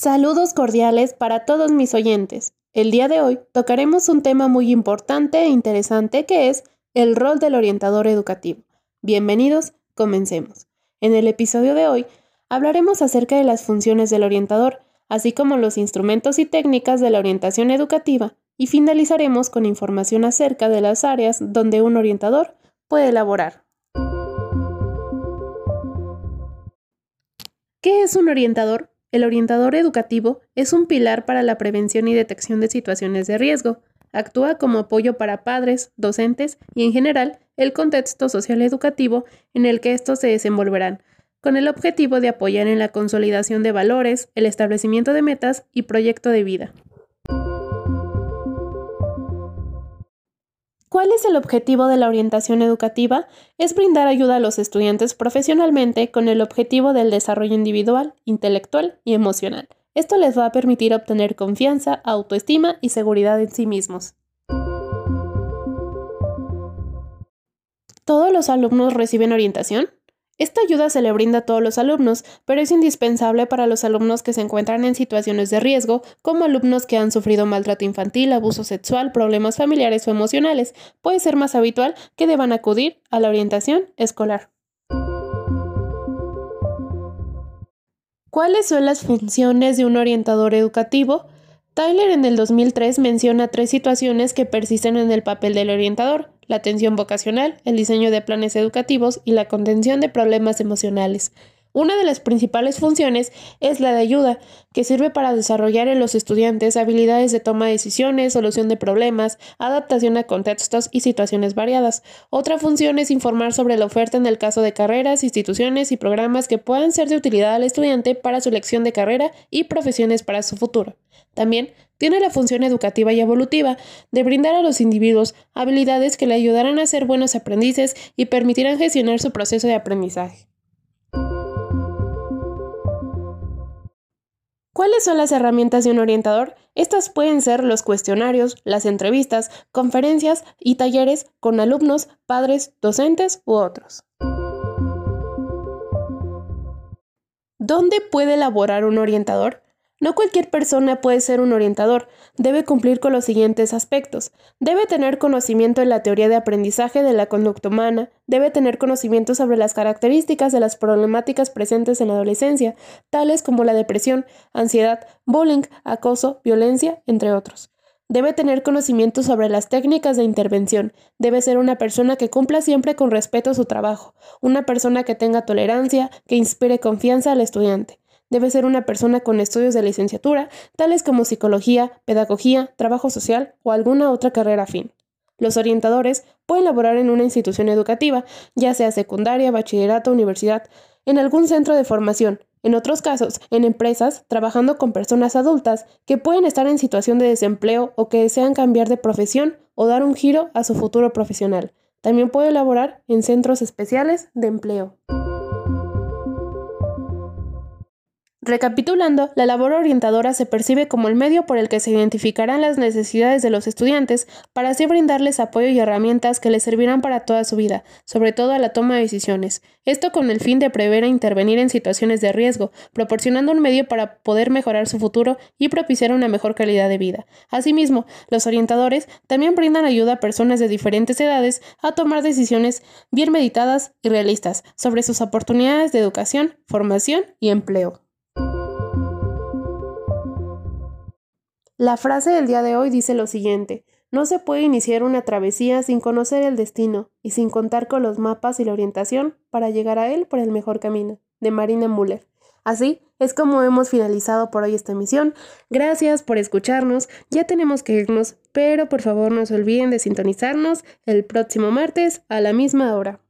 Saludos cordiales para todos mis oyentes. El día de hoy tocaremos un tema muy importante e interesante que es el rol del orientador educativo. Bienvenidos, comencemos. En el episodio de hoy hablaremos acerca de las funciones del orientador, así como los instrumentos y técnicas de la orientación educativa, y finalizaremos con información acerca de las áreas donde un orientador puede elaborar. ¿Qué es un orientador? El orientador educativo es un pilar para la prevención y detección de situaciones de riesgo. Actúa como apoyo para padres, docentes y, en general, el contexto social educativo en el que estos se desenvolverán, con el objetivo de apoyar en la consolidación de valores, el establecimiento de metas y proyecto de vida. ¿Cuál es el objetivo de la orientación educativa? Es brindar ayuda a los estudiantes profesionalmente con el objetivo del desarrollo individual, intelectual y emocional. Esto les va a permitir obtener confianza, autoestima y seguridad en sí mismos. ¿Todos los alumnos reciben orientación? Esta ayuda se le brinda a todos los alumnos, pero es indispensable para los alumnos que se encuentran en situaciones de riesgo, como alumnos que han sufrido maltrato infantil, abuso sexual, problemas familiares o emocionales. Puede ser más habitual que deban acudir a la orientación escolar. ¿Cuáles son las funciones de un orientador educativo? Tyler en el 2003 menciona tres situaciones que persisten en el papel del orientador la atención vocacional, el diseño de planes educativos y la contención de problemas emocionales. Una de las principales funciones es la de ayuda, que sirve para desarrollar en los estudiantes habilidades de toma de decisiones, solución de problemas, adaptación a contextos y situaciones variadas. Otra función es informar sobre la oferta en el caso de carreras, instituciones y programas que puedan ser de utilidad al estudiante para su elección de carrera y profesiones para su futuro. También tiene la función educativa y evolutiva de brindar a los individuos habilidades que le ayudarán a ser buenos aprendices y permitirán gestionar su proceso de aprendizaje. ¿Cuáles son las herramientas de un orientador? Estas pueden ser los cuestionarios, las entrevistas, conferencias y talleres con alumnos, padres, docentes u otros. ¿Dónde puede elaborar un orientador? No cualquier persona puede ser un orientador, debe cumplir con los siguientes aspectos. Debe tener conocimiento en la teoría de aprendizaje de la conducta humana, debe tener conocimiento sobre las características de las problemáticas presentes en la adolescencia, tales como la depresión, ansiedad, bullying, acoso, violencia, entre otros. Debe tener conocimiento sobre las técnicas de intervención. Debe ser una persona que cumpla siempre con respeto su trabajo, una persona que tenga tolerancia, que inspire confianza al estudiante. Debe ser una persona con estudios de licenciatura, tales como psicología, pedagogía, trabajo social o alguna otra carrera afín. Los orientadores pueden laborar en una institución educativa, ya sea secundaria, bachillerato, universidad, en algún centro de formación, en otros casos, en empresas, trabajando con personas adultas que pueden estar en situación de desempleo o que desean cambiar de profesión o dar un giro a su futuro profesional. También puede laborar en centros especiales de empleo. Recapitulando, la labor orientadora se percibe como el medio por el que se identificarán las necesidades de los estudiantes para así brindarles apoyo y herramientas que les servirán para toda su vida, sobre todo a la toma de decisiones. Esto con el fin de prever e intervenir en situaciones de riesgo, proporcionando un medio para poder mejorar su futuro y propiciar una mejor calidad de vida. Asimismo, los orientadores también brindan ayuda a personas de diferentes edades a tomar decisiones bien meditadas y realistas sobre sus oportunidades de educación, formación y empleo. La frase del día de hoy dice lo siguiente, no se puede iniciar una travesía sin conocer el destino y sin contar con los mapas y la orientación para llegar a él por el mejor camino, de Marina Müller. Así es como hemos finalizado por hoy esta emisión. Gracias por escucharnos. Ya tenemos que irnos, pero por favor no se olviden de sintonizarnos el próximo martes a la misma hora.